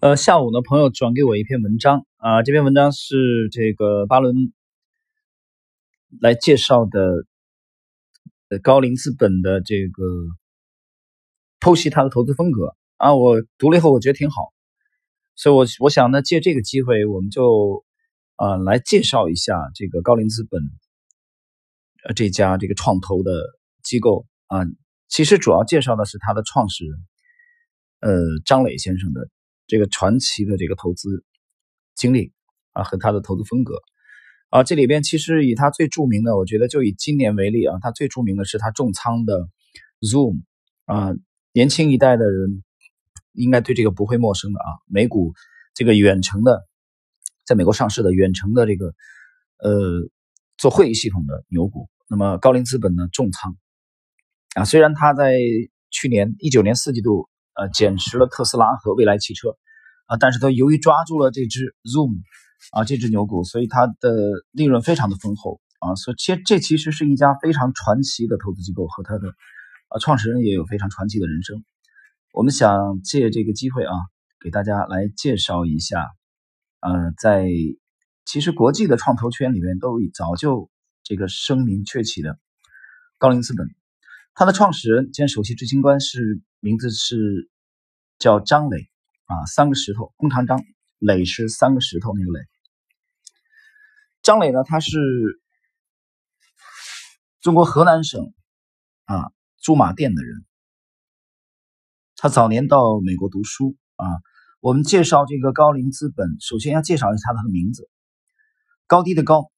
呃，下午呢，朋友转给我一篇文章啊，这篇文章是这个巴伦来介绍的，呃，高瓴资本的这个剖析他的投资风格啊，我读了以后我觉得挺好，所以我我想呢，借这个机会，我们就啊来介绍一下这个高瓴资本呃这家这个创投的机构啊，其实主要介绍的是他的创始人，呃，张磊先生的。这个传奇的这个投资经历啊，和他的投资风格。啊，这里边其实以他最著名的，我觉得就以今年为例啊，他最著名的是他重仓的 Zoom 啊，年轻一代的人应该对这个不会陌生的啊，美股这个远程的，在美国上市的远程的这个呃做会议系统的牛股，那么高瓴资本呢重仓。啊，虽然他在去年一九年四季度。呃，减持了特斯拉和未来汽车，啊，但是他由于抓住了这只 Zoom，啊，这只牛股，所以它的利润非常的丰厚，啊，所以其实这其实是一家非常传奇的投资机构，和它的，呃，创始人也有非常传奇的人生。我们想借这个机会啊，给大家来介绍一下，呃，在其实国际的创投圈里面都早就这个声名鹊起的高瓴资本，它的创始人兼首席执行官是。名字是叫张磊啊，三个石头，弓长张，磊是三个石头那个磊。张磊呢，他是中国河南省啊驻马店的人，他早年到美国读书啊。我们介绍这个高瓴资本，首先要介绍一下他的名字，高低的高，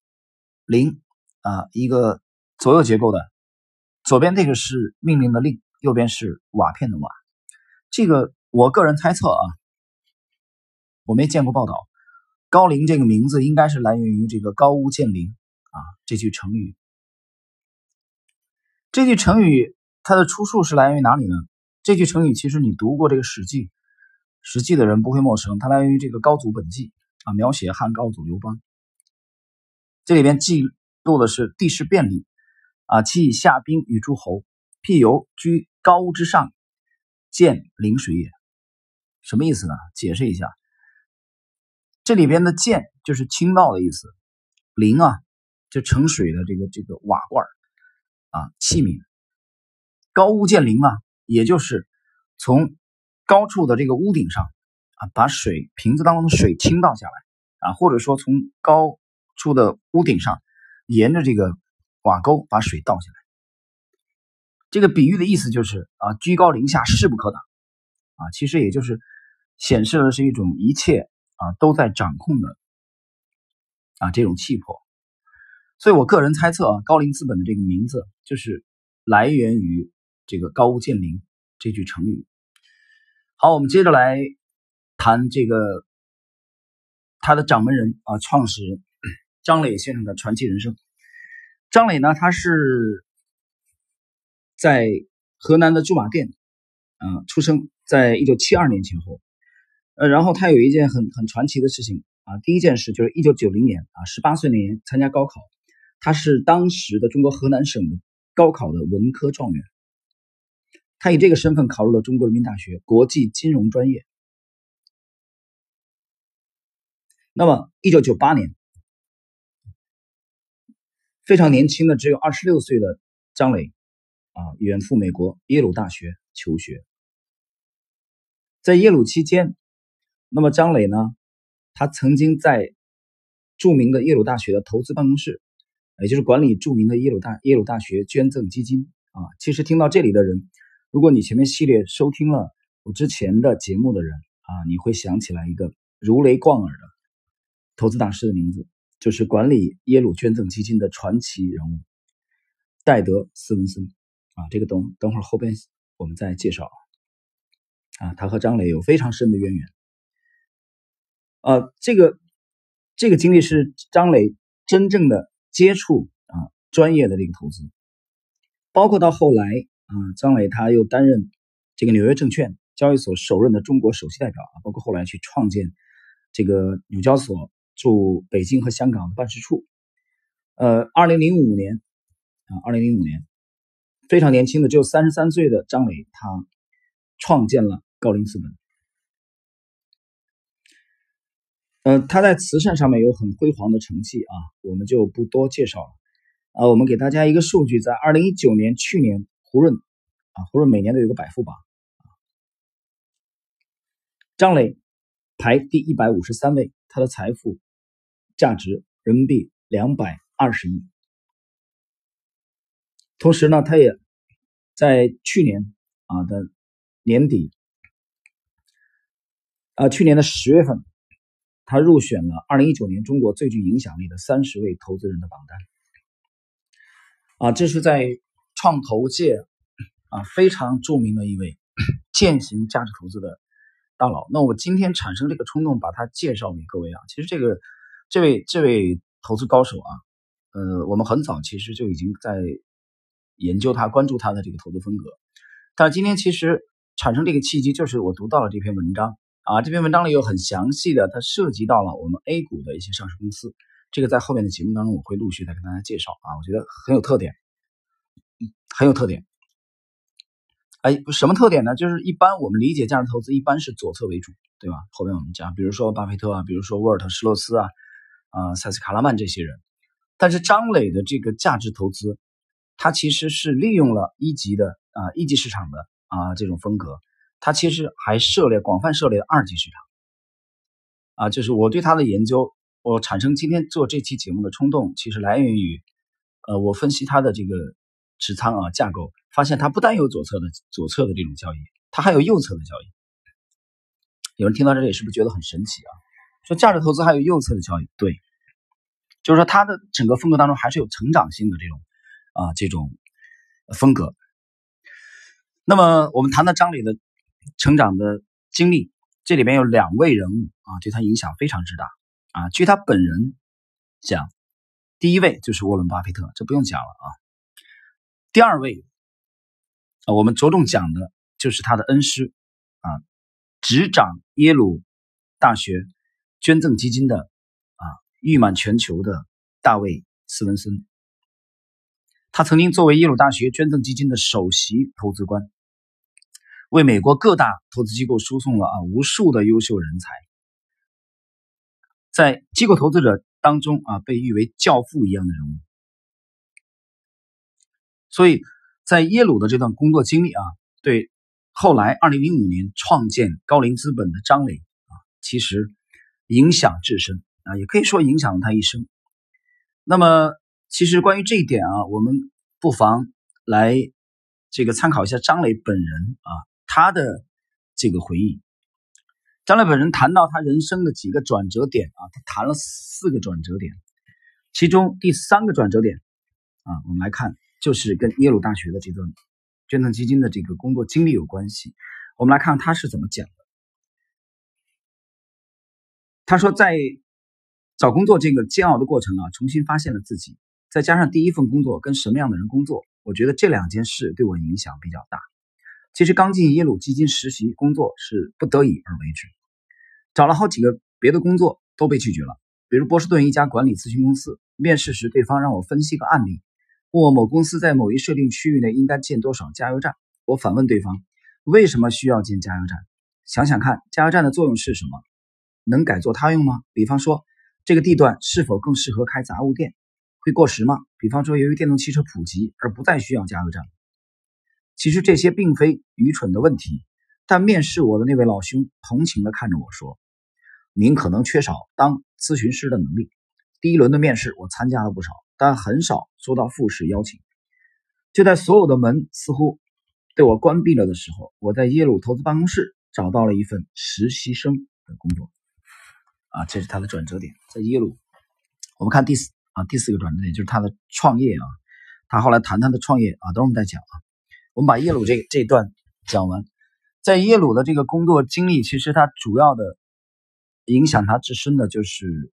瓴啊，一个左右结构的，左边这个是命令的令。右边是瓦片的瓦，这个我个人猜测啊，我没见过报道。高陵这个名字应该是来源于这个高屋建瓴啊这句成语。这句成语它的出处是来源于哪里呢？这句成语其实你读过这个《史记》，《史记》的人不会陌生，它来源于这个《高祖本纪》啊，描写汉高祖刘邦。这里边记录的是地势便利啊，其以下兵与诸侯，辟游居。高屋之上，见临水也，什么意思呢？解释一下，这里边的“见”就是倾倒的意思，“临”啊，就盛水的这个这个瓦罐啊器皿。高屋建瓴啊，也就是从高处的这个屋顶上啊，把水瓶子当中的水倾倒下来啊，或者说从高处的屋顶上沿着这个瓦沟把水倒下来。这个比喻的意思就是啊，居高临下，势不可挡啊，其实也就是显示的是一种一切啊都在掌控的啊这种气魄。所以我个人猜测啊，高瓴资本的这个名字就是来源于这个高屋建瓴这句成语。好，我们接着来谈这个他的掌门人啊，创始人张磊先生的传奇人生。张磊呢，他是。在河南的驻马店，啊，出生在一九七二年前后，呃，然后他有一件很很传奇的事情啊，第一件事就是一九九零年啊，十八岁那年参加高考，他是当时的中国河南省高考的文科状元，他以这个身份考入了中国人民大学国际金融专业。那么一九九八年，非常年轻的只有二十六岁的张磊。啊，远赴美国耶鲁大学求学。在耶鲁期间，那么张磊呢？他曾经在著名的耶鲁大学的投资办公室，也就是管理著名的耶鲁大耶鲁大学捐赠基金啊。其实听到这里的人，如果你前面系列收听了我之前的节目的人啊，你会想起来一个如雷贯耳的投资大师的名字，就是管理耶鲁捐赠基金的传奇人物戴德·斯文森。啊，这个等等会儿后边我们再介绍啊，他和张磊有非常深的渊源。呃，这个这个经历是张磊真正的接触啊专业的这个投资，包括到后来啊，张磊他又担任这个纽约证券交易所首任的中国首席代表啊，包括后来去创建这个纽交所驻北京和香港的办事处。呃，二零零五年啊，二零零五年。非常年轻的，只有三十三岁的张磊，他创建了高瓴资本。呃，他在慈善上面有很辉煌的成绩啊，我们就不多介绍了。啊，我们给大家一个数据，在二零一九年，去年胡润啊，胡润每年都有个百富榜，张磊排第一百五十三位，他的财富价值人民币两百二十亿。同时呢，他也在去年啊的年底啊，去年的十月份。他入选了二零一九年中国最具影响力的三十位投资人的榜单，啊，这是在创投界啊非常著名的一位践行价值投资的大佬。那我今天产生这个冲动，把他介绍给各位啊。其实这个这位这位投资高手啊，呃，我们很早其实就已经在研究他、关注他的这个投资风格。但是今天其实产生这个契机，就是我读到了这篇文章。啊，这篇文章里有很详细的，它涉及到了我们 A 股的一些上市公司，这个在后面的节目当中我会陆续再跟大家介绍啊，我觉得很有特点，很有特点。哎，什么特点呢？就是一般我们理解价值投资一般是左侧为主，对吧？后面我们讲，比如说巴菲特啊，比如说沃尔特施洛斯啊，啊，塞斯卡拉曼这些人，但是张磊的这个价值投资，他其实是利用了一级的啊一级市场的啊这种风格。他其实还涉猎广泛涉猎二级市场，啊，就是我对他的研究，我产生今天做这期节目的冲动，其实来源于，呃，我分析他的这个持仓啊架构，发现他不但有左侧的左侧的这种交易，他还有右侧的交易。有人听到这里是不是觉得很神奇啊？说价值投资还有右侧的交易？对，就是说他的整个风格当中还是有成长性的这种啊这种风格。那么我们谈到张磊的。成长的经历，这里边有两位人物啊，对他影响非常之大啊。据他本人讲，第一位就是沃伦·巴菲特，这不用讲了啊。第二位啊，我们着重讲的就是他的恩师啊，执掌耶鲁大学捐赠基金的啊，誉满全球的大卫·斯文森。他曾经作为耶鲁大学捐赠基金的首席投资官。为美国各大投资机构输送了啊无数的优秀人才，在机构投资者当中啊被誉为教父一样的人物，所以在耶鲁的这段工作经历啊，对后来二零零五年创建高瓴资本的张磊啊，其实影响至深啊，也可以说影响了他一生。那么，其实关于这一点啊，我们不妨来这个参考一下张磊本人啊。他的这个回忆，张磊本人谈到他人生的几个转折点啊，他谈了四个转折点，其中第三个转折点啊，我们来看，就是跟耶鲁大学的这段捐赠基金的这个工作经历有关系。我们来看他是怎么讲的。他说，在找工作这个煎熬的过程啊，重新发现了自己，再加上第一份工作跟什么样的人工作，我觉得这两件事对我影响比较大。其实刚进耶鲁基金实习工作是不得已而为之，找了好几个别的工作都被拒绝了。比如波士顿一家管理咨询公司，面试时对方让我分析个案例，问我某公司在某一设定区域内应该建多少加油站。我反问对方，为什么需要建加油站？想想看，加油站的作用是什么？能改作他用吗？比方说，这个地段是否更适合开杂物店？会过时吗？比方说，由于电动汽车普及而不再需要加油站。其实这些并非愚蠢的问题，但面试我的那位老兄同情地看着我说：“您可能缺少当咨询师的能力。”第一轮的面试我参加了不少，但很少收到复试邀请。就在所有的门似乎对我关闭了的时候，我在耶鲁投资办公室找到了一份实习生的工作。啊，这是他的转折点，在耶鲁。我们看第四啊，第四个转折点就是他的创业啊，他后来谈他的创业啊，等会我们再讲啊。我们把耶鲁这这段讲完，在耶鲁的这个工作经历，其实他主要的影响他自身的就是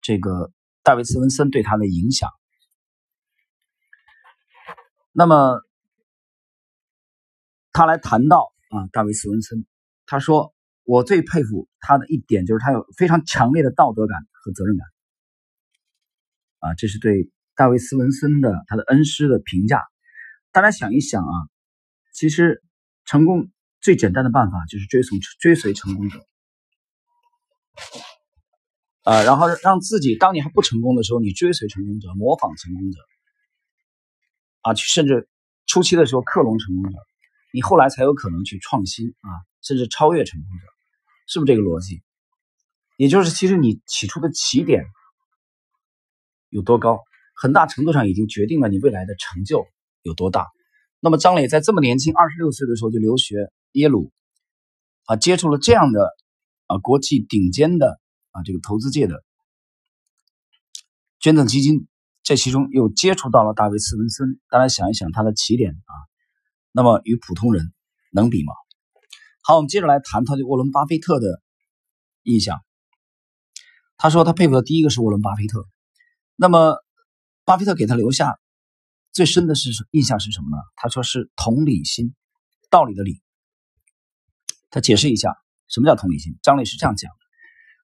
这个大卫·斯文森对他的影响。那么他来谈到啊，大卫·斯文森，他说：“我最佩服他的一点就是他有非常强烈的道德感和责任感。”啊，这是对大卫·斯文森的他的恩师的评价。大家想一想啊，其实成功最简单的办法就是追从追随成功者。啊，然后让自己当你还不成功的时候，你追随成功者，模仿成功者，啊，甚至初期的时候克隆成功者，你后来才有可能去创新啊，甚至超越成功者，是不是这个逻辑？也就是其实你起初的起点有多高，很大程度上已经决定了你未来的成就有多大。那么张磊在这么年轻，二十六岁的时候就留学耶鲁，啊，接触了这样的啊国际顶尖的啊这个投资界的捐赠基金，这其中又接触到了大卫斯文森。大家想一想他的起点啊，那么与普通人能比吗？好，我们接着来谈他对沃伦巴菲特的印象。他说他佩服的第一个是沃伦巴菲特。那么巴菲特给他留下。最深的是印象是什么呢？他说是同理心，道理的理。他解释一下什么叫同理心。张磊是这样讲的：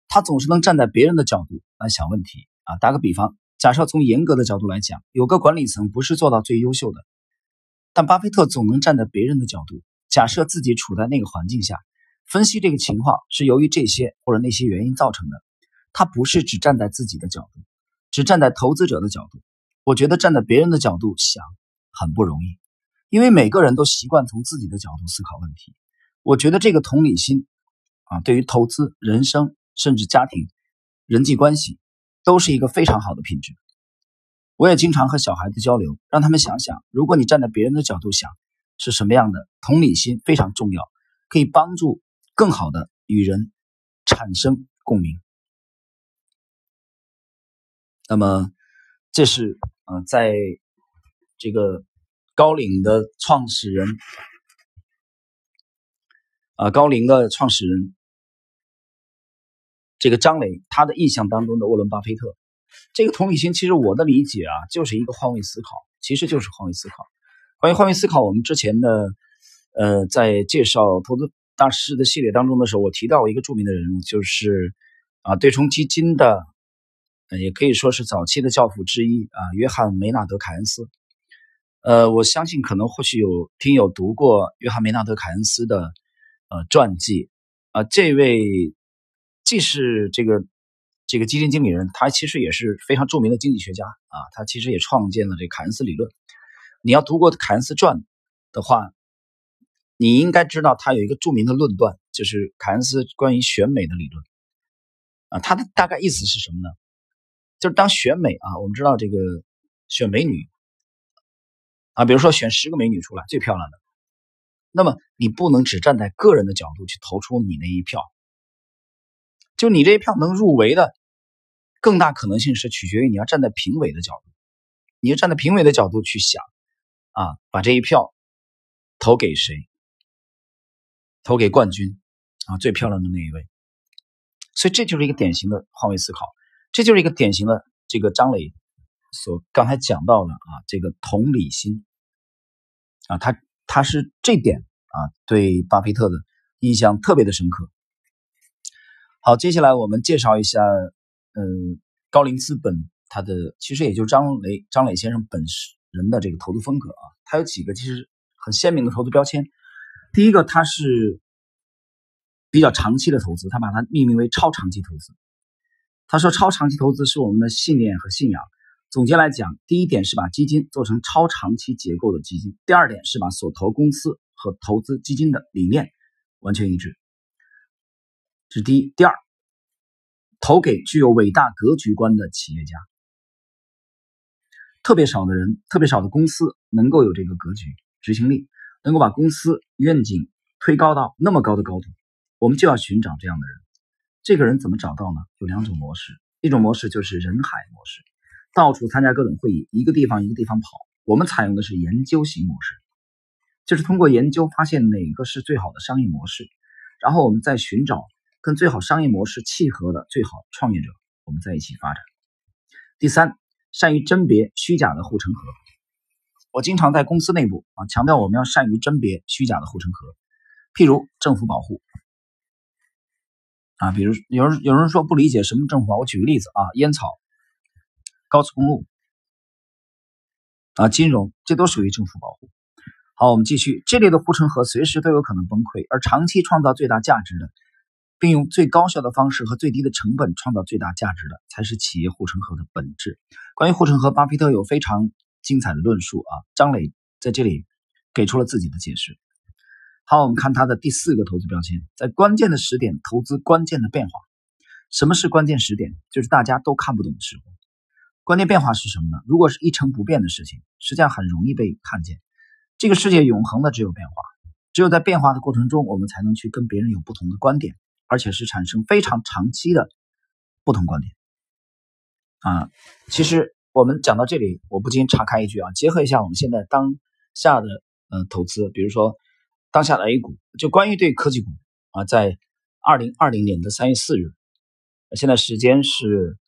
他总是能站在别人的角度来想问题啊。打个比方，假设从严格的角度来讲，有个管理层不是做到最优秀的，但巴菲特总能站在别人的角度，假设自己处在那个环境下，分析这个情况是由于这些或者那些原因造成的。他不是只站在自己的角度，只站在投资者的角度。我觉得站在别人的角度想很不容易，因为每个人都习惯从自己的角度思考问题。我觉得这个同理心啊，对于投资、人生甚至家庭、人际关系，都是一个非常好的品质。我也经常和小孩子交流，让他们想想，如果你站在别人的角度想是什么样的。同理心非常重要，可以帮助更好的与人产生共鸣。那么，这是。啊，在这个高瓴的创始人啊，高瓴的创始人这个张磊，他的印象当中的沃伦巴菲特，这个同理心，其实我的理解啊，就是一个换位思考，其实就是换位思考。关于换位思考，我们之前的呃，在介绍投资大师的系列当中的时候，我提到一个著名的人物，就是啊，对冲基金的。也可以说是早期的教父之一啊，约翰梅纳德·凯恩斯。呃，我相信可能或许有听友读过约翰梅纳德·凯恩斯的呃传记啊。这位既是这个这个基金经理人，他其实也是非常著名的经济学家啊。他其实也创建了这凯恩斯理论。你要读过凯恩斯传的话，你应该知道他有一个著名的论断，就是凯恩斯关于选美的理论啊。他的大概意思是什么呢？就是当选美啊，我们知道这个选美女啊，比如说选十个美女出来最漂亮的，那么你不能只站在个人的角度去投出你那一票，就你这一票能入围的，更大可能性是取决于你要站在评委的角度，你要站在评委的角度去想啊，把这一票投给谁，投给冠军啊，最漂亮的那一位，所以这就是一个典型的换位思考。这就是一个典型的这个张磊所刚才讲到的啊，这个同理心啊，他他是这点啊，对巴菲特的印象特别的深刻。好，接下来我们介绍一下，嗯，高瓴资本他的其实也就张磊张磊先生本人的这个投资风格啊，他有几个其实很鲜明的投资标签。第一个，他是比较长期的投资，他把它命名为超长期投资。他说：“超长期投资是我们的信念和信仰。总结来讲，第一点是把基金做成超长期结构的基金；第二点是把所投公司和投资基金的理念完全一致。这是第一。第二，投给具有伟大格局观的企业家。特别少的人，特别少的公司能够有这个格局、执行力，能够把公司愿景推高到那么高的高度。我们就要寻找这样的人。”这个人怎么找到呢？有两种模式，一种模式就是人海模式，到处参加各种会议，一个地方一个地方跑。我们采用的是研究型模式，就是通过研究发现哪个是最好的商业模式，然后我们再寻找跟最好商业模式契合的最好创业者，我们在一起发展。第三，善于甄别虚假的护城河。我经常在公司内部啊强调，我们要善于甄别虚假的护城河，譬如政府保护。啊，比如有人有人说不理解什么政府保护，我举个例子啊，烟草、高速公路啊，金融，这都属于政府保护。好，我们继续，这类的护城河随时都有可能崩溃，而长期创造最大价值的并用最高效的方式和最低的成本创造最大价值的，才是企业护城河的本质。关于护城河，巴菲特有非常精彩的论述啊。张磊在这里给出了自己的解释。好，我们看他的第四个投资标签，在关键的时点投资关键的变化。什么是关键时点？就是大家都看不懂的时候。关键变化是什么呢？如果是一成不变的事情，实际上很容易被看见。这个世界永恒的只有变化，只有在变化的过程中，我们才能去跟别人有不同的观点。而且是产生非常长期的不同观点啊！其实我们讲到这里，我不禁岔开一句啊，结合一下我们现在当下的呃投资，比如说当下的 A 股，就关于对科技股啊，在二零二零年的三月四日，现在时间是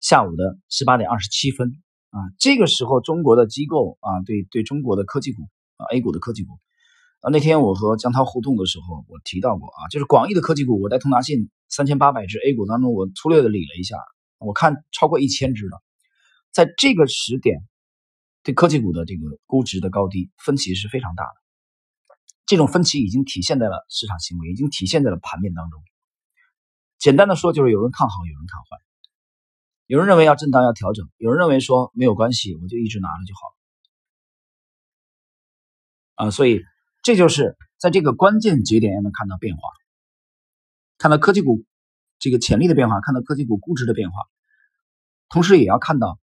下午的十八点二十七分啊，这个时候中国的机构啊，对对中国的科技股啊 A 股的科技股。啊，那天我和江涛互动的时候，我提到过啊，就是广义的科技股，我在通达信三千八百只 A 股当中，我粗略的理了一下，我看超过一千只了。在这个时点，对科技股的这个估值的高低分歧是非常大的。这种分歧已经体现在了市场行为，已经体现在了盘面当中。简单的说，就是有人看好，有人看坏，有人认为要震荡要调整，有人认为说没有关系，我就一直拿着就好了。啊，所以。这就是在这个关键节点，要能看到变化，看到科技股这个潜力的变化，看到科技股估值的变化，同时也要看到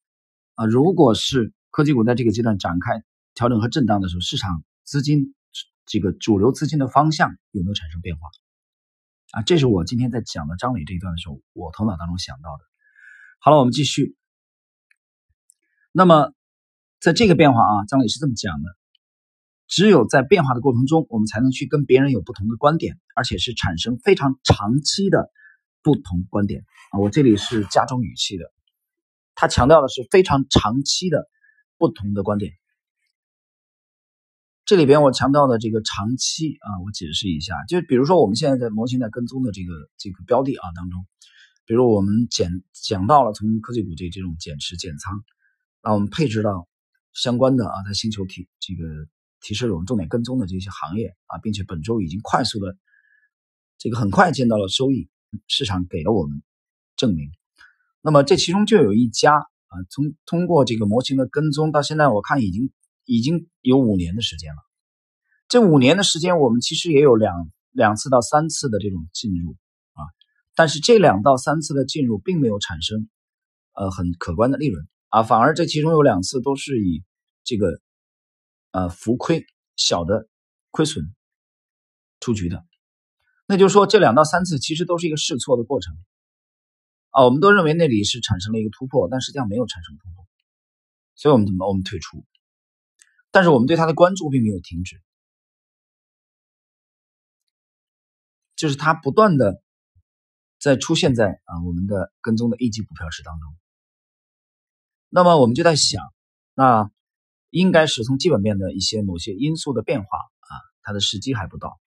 啊，如果是科技股在这个阶段展开调整和震荡的时候，市场资金这个主流资金的方向有没有产生变化啊？这是我今天在讲的张磊这一段的时候，我头脑当中想到的。好了，我们继续。那么在这个变化啊，张磊是这么讲的。只有在变化的过程中，我们才能去跟别人有不同的观点，而且是产生非常长期的不同观点啊！我这里是加重语气的，他强调的是非常长期的不同的观点。这里边我强调的这个长期啊，我解释一下，就比如说我们现在在模型在跟踪的这个这个标的啊当中，比如我们减讲到了从科技股这这种减持减仓，那我们配置到相关的啊在星球体这个。提示了我们重点跟踪的这些行业啊，并且本周已经快速的这个很快见到了收益，市场给了我们证明。那么这其中就有一家啊，从通过这个模型的跟踪到现在，我看已经已经有五年的时间了。这五年的时间，我们其实也有两两次到三次的这种进入啊，但是这两到三次的进入并没有产生呃很可观的利润啊，反而这其中有两次都是以这个。呃，浮亏小的亏损出局的，那就是说这两到三次其实都是一个试错的过程啊。我们都认为那里是产生了一个突破，但实际上没有产生突破，所以我们怎么我们退出？但是我们对它的关注并没有停止，就是它不断的在出现在啊我们的跟踪的 A 级股票池当中。那么我们就在想，那。应该是从基本面的一些某些因素的变化啊，它的时机还不到。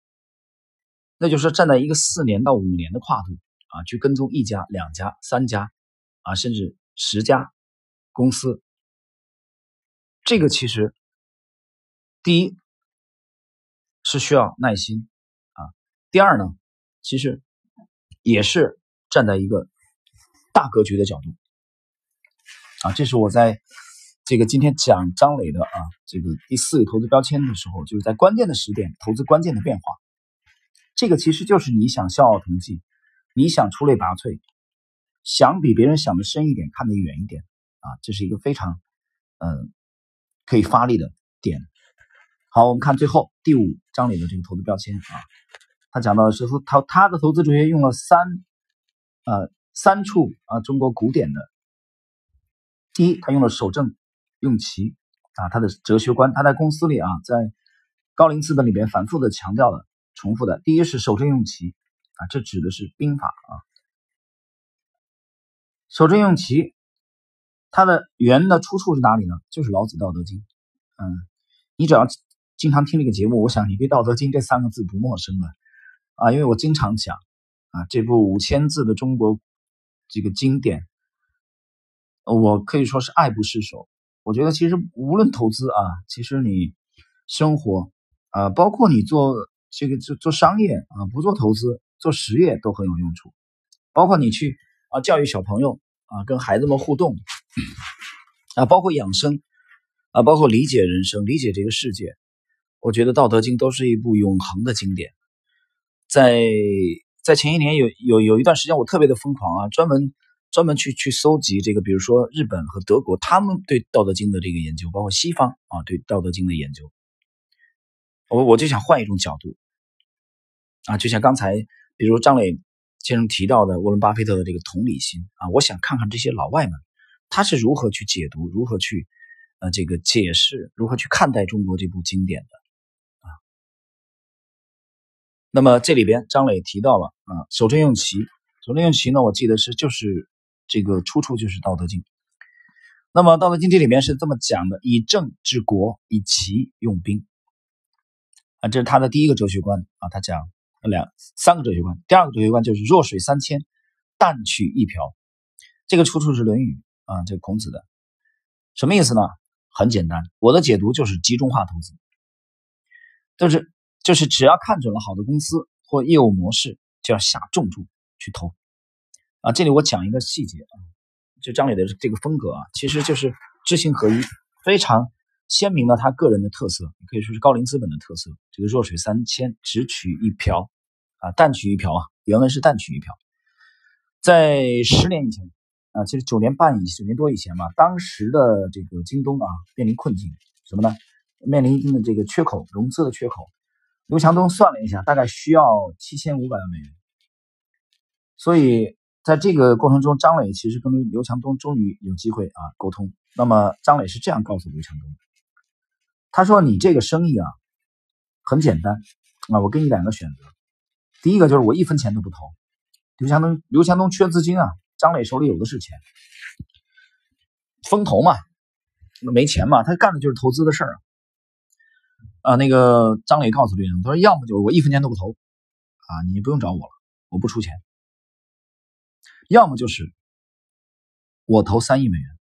那就是，站在一个四年到五年的跨度啊，去跟踪一家、两家、三家啊，甚至十家公司，这个其实第一是需要耐心啊，第二呢，其实也是站在一个大格局的角度啊，这是我在。这个今天讲张磊的啊，这个第四个投资标签的时候，就是在关键的时点投资关键的变化。这个其实就是你想笑傲同济，你想出类拔萃，想比别人想的深一点，看得远一点啊，这是一个非常嗯可以发力的点。好，我们看最后第五张磊的这个投资标签啊，他讲到的是说他他的投资哲学用了三呃三处啊中国古典的，第一，他用了守正。用其啊，他的哲学观，他在公司里啊，在高瓴资本里边反复的强调的、重复的。第一是守正用奇啊，这指的是兵法啊。守正用奇，它的源的出处是哪里呢？就是老子《道德经》。嗯，你只要经常听这个节目，我想你对《道德经》这三个字不陌生了啊，因为我经常讲啊，这部五千字的中国这个经典，我可以说是爱不释手。我觉得其实无论投资啊，其实你生活啊，包括你做这个做做商业啊，不做投资做实业都很有用处，包括你去啊教育小朋友啊，跟孩子们互动啊，包括养生啊，包括理解人生、理解这个世界。我觉得《道德经》都是一部永恒的经典。在在前一年有有有一段时间，我特别的疯狂啊，专门专门去去搜集这个，比如说日本和德国他们对《道德经》的这个研究，包括西方啊对《道德经》的研究。我我就想换一种角度啊，就像刚才比如张磊先生提到的沃伦巴菲特的这个同理心啊，我想看看这些老外们他是如何去解读，如何去呃这个解释，如何去看待中国这部经典的。那么这里边张磊提到了啊，守正用奇，守正用奇呢，我记得是就是这个出处就是《道德经》。那么《道德经》这里面是这么讲的：以正治国，以奇用兵。啊，这是他的第一个哲学观啊，他讲两三个哲学观。第二个哲学观就是弱水三千，淡取一瓢。这个出处是《论语》啊，这孔子的。什么意思呢？很简单，我的解读就是集中化投资，就是。就是只要看准了好的公司或业务模式，就要下重注去投啊！这里我讲一个细节啊，就张磊的这个风格啊，其实就是知行合一，非常鲜明的他个人的特色，可以说是高瓴资本的特色。这个弱水三千，只取一瓢啊，淡取一瓢啊，原文是淡取一瓢。在十年以前啊，其实九年半以九年多以前嘛，当时的这个京东啊面临困境，什么呢？面临一定的这个缺口，融资的缺口。刘强东算了一下，大概需要七千五百万美元。所以在这个过程中，张磊其实跟刘强东终于有机会啊沟通。那么张磊是这样告诉刘强东：“他说你这个生意啊很简单啊，我给你两个选择。第一个就是我一分钱都不投。刘强东刘强东缺资金啊，张磊手里有的是钱，风投嘛，那没钱嘛，他干的就是投资的事儿啊。”啊，那个张磊告诉刘强东，他说：“要么就是我一分钱都不投，啊，你不用找我了，我不出钱；要么就是我投三亿美元。”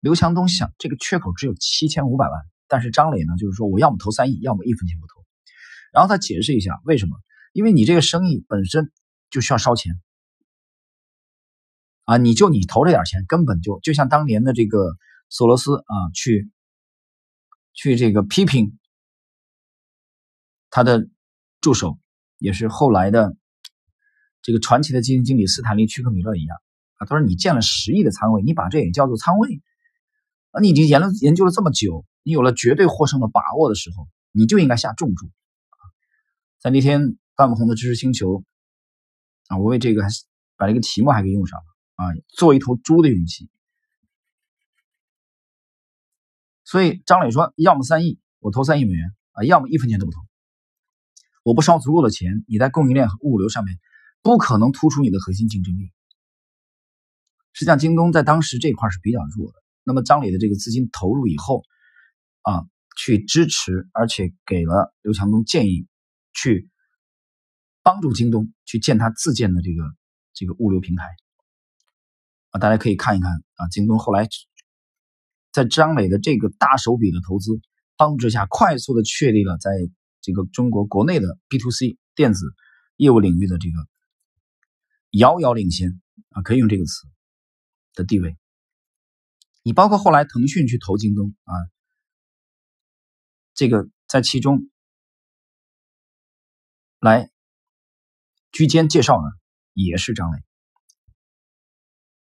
刘强东想，这个缺口只有七千五百万，但是张磊呢，就是说我要么投三亿，要么一分钱不投。然后他解释一下为什么，因为你这个生意本身就需要烧钱，啊，你就你投这点钱，根本就就像当年的这个索罗斯啊去。去这个批评他的助手，也是后来的这个传奇的基金经理斯坦利·屈克米勒一样啊。他说：“你建了十亿的仓位，你把这也叫做仓位啊？你已经研了研究了这么久，你有了绝对获胜的把握的时候，你就应该下重注！”在那天半不红的知识星球啊，我为这个把这个题目还给用上了啊，做一头猪的勇气。所以张磊说：“要么三亿，我投三亿美元啊；要么一分钱都不投。我不烧足够的钱，你在供应链和物流上面不可能突出你的核心竞争力。实际上，京东在当时这块是比较弱的。那么张磊的这个资金投入以后啊，去支持，而且给了刘强东建议，去帮助京东去建他自建的这个这个物流平台啊。大家可以看一看啊，京东后来。”在张磊的这个大手笔的投资帮助之下，快速的确立了在这个中国国内的 B to C 电子业务领域的这个遥遥领先啊，可以用这个词的地位。你包括后来腾讯去投京东啊，这个在其中来居间介绍呢，也是张磊，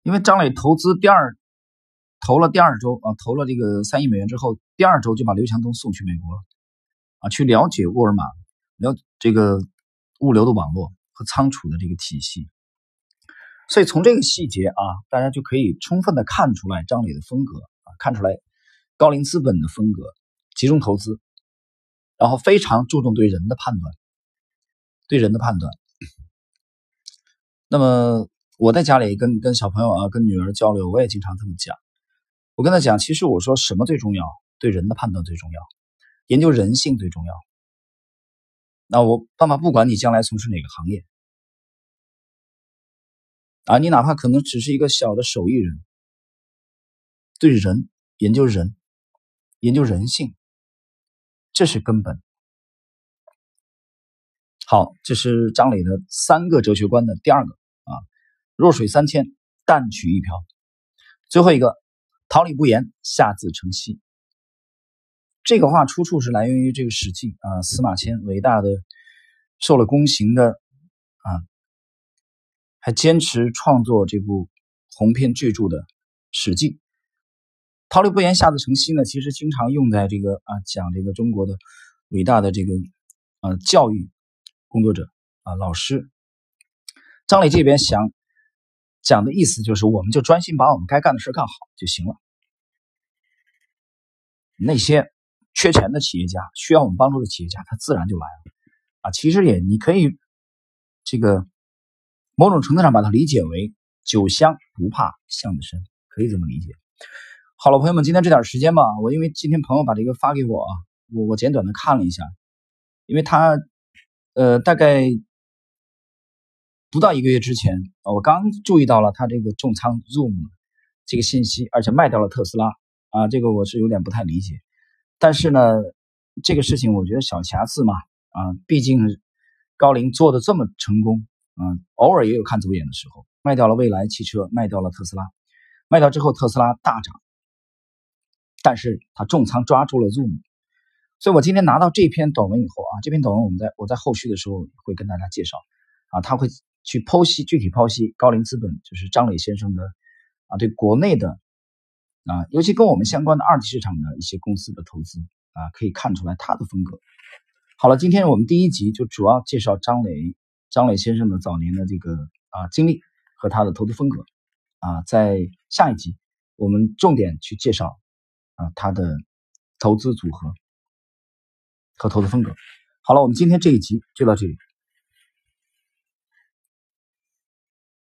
因为张磊投资第二。投了第二周啊，投了这个三亿美元之后，第二周就把刘强东送去美国了，啊，去了解沃尔玛，了这个物流的网络和仓储的这个体系。所以从这个细节啊，大家就可以充分的看出来张磊的风格啊，看出来高瓴资本的风格，集中投资，然后非常注重对人的判断，对人的判断。那么我在家里跟跟小朋友啊，跟女儿交流，我也经常这么讲。我跟他讲，其实我说什么最重要？对人的判断最重要，研究人性最重要。那我爸爸不管你将来从事哪个行业，啊，你哪怕可能只是一个小的手艺人，对人研究人，研究人性，这是根本。好，这是张磊的三个哲学观的第二个啊，弱水三千，淡取一瓢。最后一个，桃李不言，下自成蹊。这个话出处是来源于这个《史记》啊，司马迁伟大的受了宫刑的啊，还坚持创作这部鸿篇巨著的《史记》。桃李不言，下自成蹊呢，其实经常用在这个啊讲这个中国的伟大的这个呃教育。工作者啊，老师，张磊这边想讲的意思就是，我们就专心把我们该干的事干好就行了。那些缺钱的企业家，需要我们帮助的企业家，他自然就来了啊。其实也你可以这个某种程度上把它理解为“酒香不怕巷子深”，可以这么理解。好了，朋友们，今天这点时间吧，我因为今天朋友把这个发给我啊，我我简短的看了一下，因为他。呃，大概不到一个月之前啊，我刚注意到了他这个重仓 Zoom 这个信息，而且卖掉了特斯拉啊，这个我是有点不太理解。但是呢，这个事情我觉得小瑕疵嘛啊，毕竟高瓴做的这么成功嗯，偶尔也有看走眼的时候。卖掉了蔚来汽车，卖掉了特斯拉，卖掉之后特斯拉大涨，但是他重仓抓住了 Zoom。所以我今天拿到这篇短文以后啊，这篇短文我们在我在后续的时候会跟大家介绍啊，他会去剖析具体剖析高瓴资本就是张磊先生的啊对国内的啊尤其跟我们相关的二级市场的一些公司的投资啊可以看出来他的风格。好了，今天我们第一集就主要介绍张磊张磊先生的早年的这个啊经历和他的投资风格啊，在下一集我们重点去介绍啊他的投资组合。和投资风格。好了，我们今天这一集就到这里。